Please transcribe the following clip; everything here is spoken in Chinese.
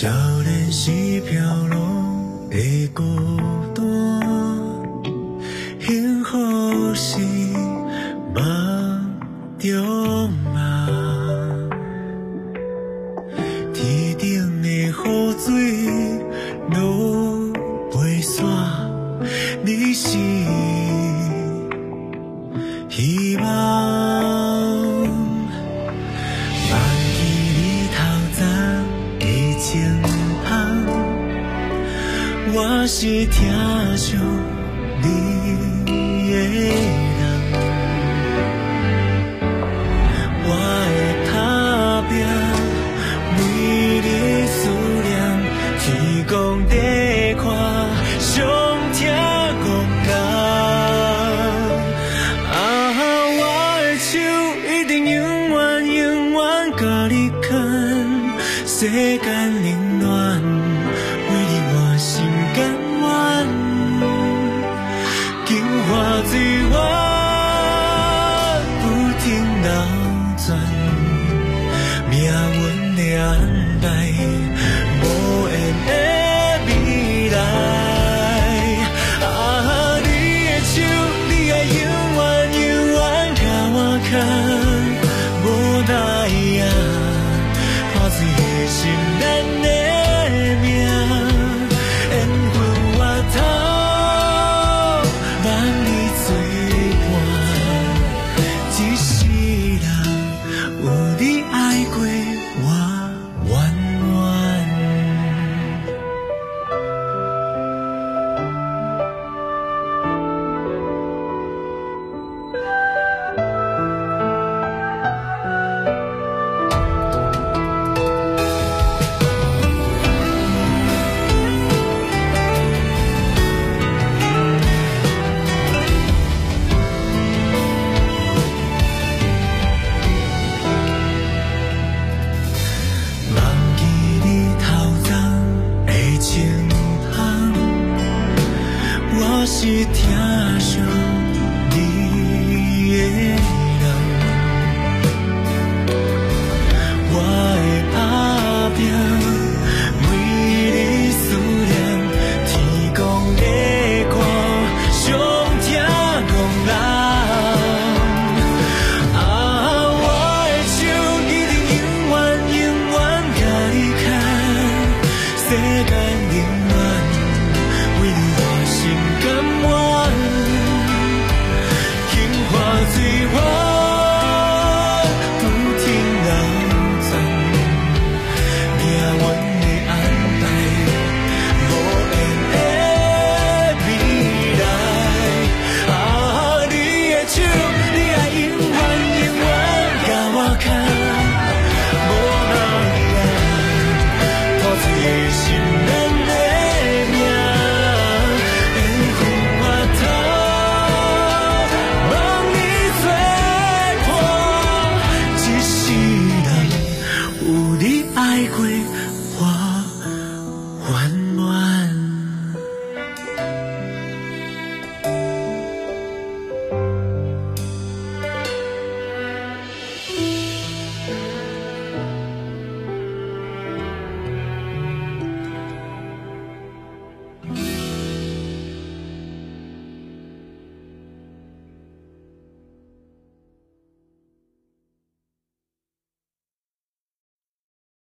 少年时飘落的孤单，幸福是梦中啊。天顶的雨水落袂煞，你是希望。我是疼惜你的人。我会打拼，每日思念，天公地看，上听公讲。啊，我的手一定永远永远甲你牵，世间冷花水月，不停流转，命运的安排，无缘的未来。啊，你的手，你爱永远永远甲我牵，无奈啊，破碎的心，咱的。几天。徘徊。